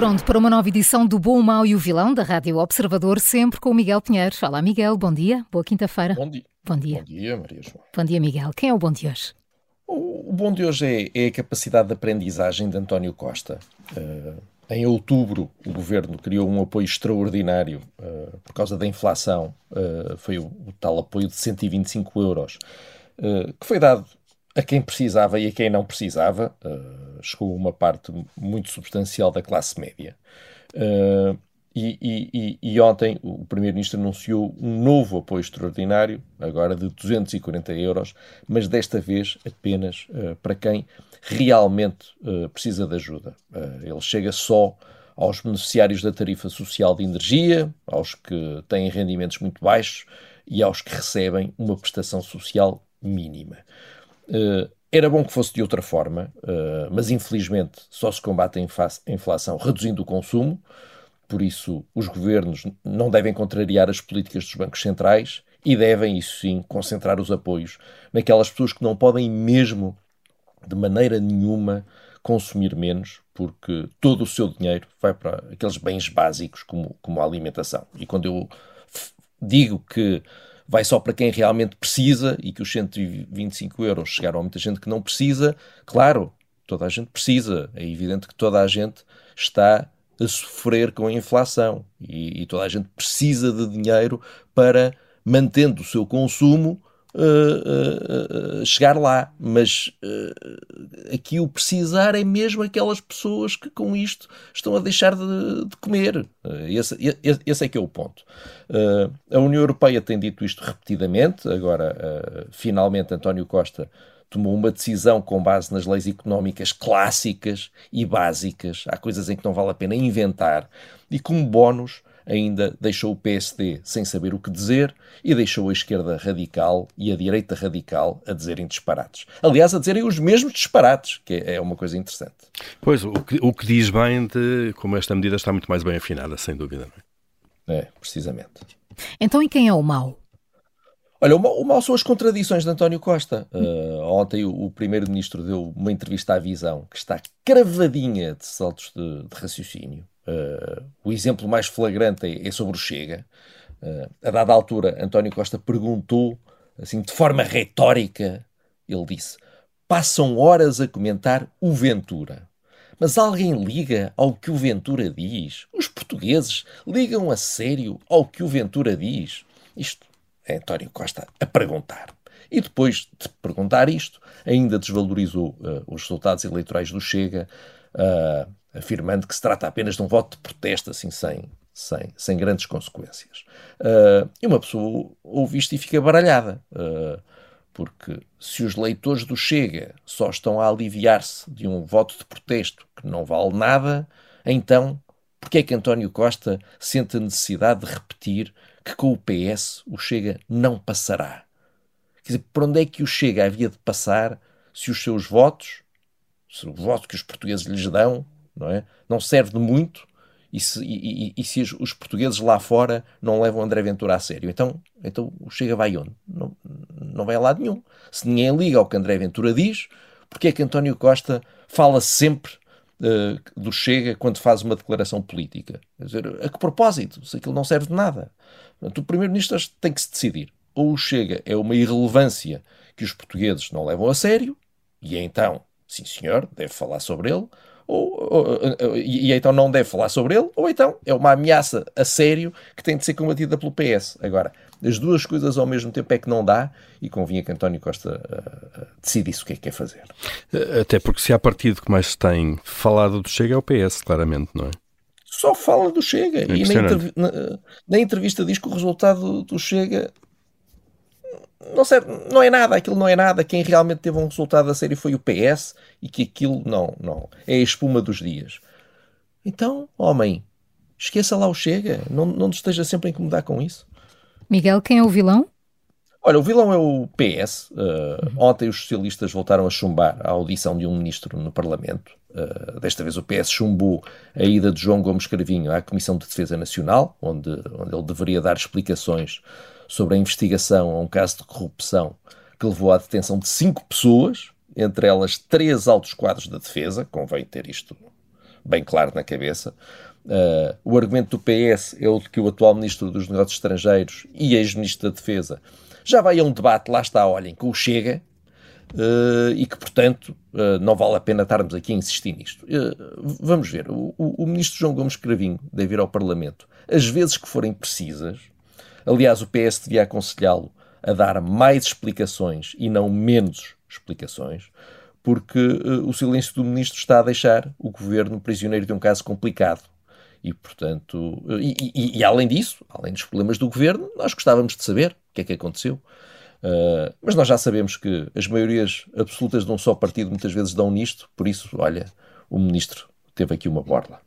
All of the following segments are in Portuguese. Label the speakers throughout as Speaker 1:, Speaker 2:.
Speaker 1: Pronto para uma nova edição do Bom, o Mau e o Vilão da Rádio Observador, sempre com o Miguel Pinheiro. Olá, Miguel, bom dia, boa quinta-feira.
Speaker 2: Bom dia.
Speaker 1: Bom dia.
Speaker 2: Bom dia, Maria João.
Speaker 1: Bom dia, Miguel. Quem é o bom de hoje?
Speaker 2: O, o bom de hoje é, é, a capacidade de aprendizagem de António Costa. Uh, em outubro, o governo criou um apoio extraordinário uh, por causa da inflação. Uh, foi o, o, tal apoio de 125 euros, que foi dado a quem precisava e a quem não precisava, uh, chegou uma parte muito substancial da classe média. Uh, e, e, e, ontem o Primeiro-Ministro anunciou um novo apoio extraordinário, agora de 240 euros, mas desta vez apenas uh, para quem realmente precisa de ajuda. ele chega só aos beneficiários da tarifa social de energia, aos que têm rendimentos muito baixos e aos que recebem uma prestação social mínima. Uh, era bom que fosse de outra forma, uh, mas infelizmente só se combate a inflação reduzindo o consumo, por isso os governos não devem contrariar as políticas dos bancos centrais e devem, isso sim, concentrar os apoios naquelas pessoas que não podem mesmo, de maneira nenhuma, consumir menos, porque todo o seu dinheiro vai para aqueles bens básicos como, como a alimentação. E quando eu digo que vai só para quem realmente precisa e que os 125 euros chegaram a muita gente que não precisa, claro, toda a gente precisa. É evidente que toda a gente está a sofrer com a inflação e, e toda a gente precisa de dinheiro para, mantendo o seu consumo, uh, uh, chegar lá. Mas aqui o precisar é mesmo aquelas pessoas que com isto estão a deixar de, de comer. Esse, esse, é que é o ponto. a União Europeia tem dito isto repetidamente, agora finalmente António Costa tomou uma decisão com base nas leis económicas clássicas e básicas. Há coisas em que não vale a pena inventar. E como bónus, ainda deixou o PSD sem saber o que dizer e deixou a esquerda radical e a direita radical a dizerem disparates. Aliás, a dizerem os mesmos disparates, que é uma coisa interessante.
Speaker 3: Pois, o que, o que diz bem de como esta medida está muito mais bem afinada, sem dúvida.
Speaker 2: É? é, precisamente.
Speaker 1: Então, e quem é o mau?
Speaker 2: Olha, o mal, o mal, são as contradições de António Costa. Uh, ontem o, o Primeiro-Ministro deu uma entrevista à Visão que está cravadinha de saltos de, de raciocínio. Uh, o exemplo mais flagrante é, é sobre o Chega. Uh, a dada altura, António Costa perguntou, assim, de forma retórica, ele disse: passam horas a comentar o Ventura. Mas alguém liga ao que o Ventura diz? Os portugueses ligam a sério ao que o Ventura diz? Isto é António Costa a perguntar. E depois de perguntar isto, ainda desvalorizou uh, os resultados eleitorais do Chega, uh, afirmando que se trata apenas de um voto de protesto, assim, sem, sem, sem grandes consequências. Uh, e uma pessoa ouve isto e fica baralhada, uh, porque se os leitores do Chega só estão a aliviar-se de um voto de protesto que não vale nada, então porque é que António Costa sente a necessidade de repetir que com o PS o Chega não passará? Quer dizer, por onde é que o Chega havia de passar se os seus votos, se o voto que os portugueses lhes dão, não é? Não serve de muito e se, e, e, se os portugueses lá fora não levam André Ventura a sério. Então, então o Chega vai onde? Não, não vai a lado nenhum. Se ninguém liga ao que André Ventura diz, porque é que António Costa fala sempre uh, do Chega quando faz uma declaração política? Quer dizer, a que propósito? Se aquilo não serve de nada. Portanto, o Primeiro-Ministro tem que se decidir. Ou o Chega é uma irrelevância que os portugueses não levam a sério, e então, sim senhor, deve falar sobre ele, ou, ou, e, então não deve falar sobre ele, ou então é uma ameaça a sério que tem de ser combatida pelo PS. Agora, as duas coisas ao mesmo tempo é que não dá e convinha que António Costa uh, decidisse o que é que quer fazer.
Speaker 3: Até porque se há partido que mais se tem falado do Chega é o PS, claramente, não é?
Speaker 2: Só fala do Chega. É e na, na, na, entrevista diz que o resultado do Chega não, serve, não é nada, aquilo não é nada. Quem realmente teve um resultado a sério foi o PS e que aquilo não, não. É a espuma dos dias. Então, homem, esqueça lá o Chega. Não, não te esteja sempre a incomodar com isso.
Speaker 1: Miguel, quem é o vilão?
Speaker 2: Olha, o vilão é o PS. Uh, uhum. Ontem os socialistas voltaram a chumbar a audição de um ministro no Parlamento. Uh, desta vez o PS chumbou a ida de João Gomes Cravinho à Comissão de Defesa Nacional, onde, onde ele deveria dar explicações sobre a investigação a um caso de corrupção que levou à detenção de cinco pessoas, entre elas três altos quadros da defesa, convém ter isto bem claro na cabeça. Uh, o argumento do PS é o de que o atual Ministro dos Negócios Estrangeiros e ex-Ministro da Defesa já vai a um debate, lá está, olhem, com o Chega, uh, e que, portanto, uh, não vale a pena estarmos aqui a insistir nisto. vamos ver, o, o, o Ministro João Gomes Cravinho deve ir ao Parlamento as vezes que forem precisas, Aliás, o PS devia aconselhá-lo a dar mais explicações e não menos explicações, porque uh, o silêncio do ministro está a deixar o governo prisioneiro de um caso complicado. E, portanto, uh, e, e, e, além disso, além dos problemas do governo, nós gostávamos de saber o que é que aconteceu. Uh, mas nós já sabemos que as maiorias absolutas de um só partido muitas vezes dão nisto, por isso, olha, o ministro teve aqui uma borla.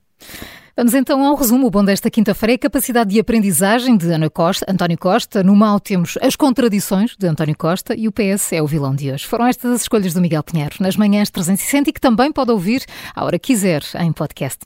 Speaker 1: Vamos então ao resumo. O bom desta quinta-feira é a capacidade de aprendizagem de Ana Costa, António Costa. No mal temos as contradições de António Costa e o PS é o vilão de hoje. Foram estas as escolhas do Miguel Pinheiro nas manhãs 360 e que também pode ouvir a hora que quiser em podcast.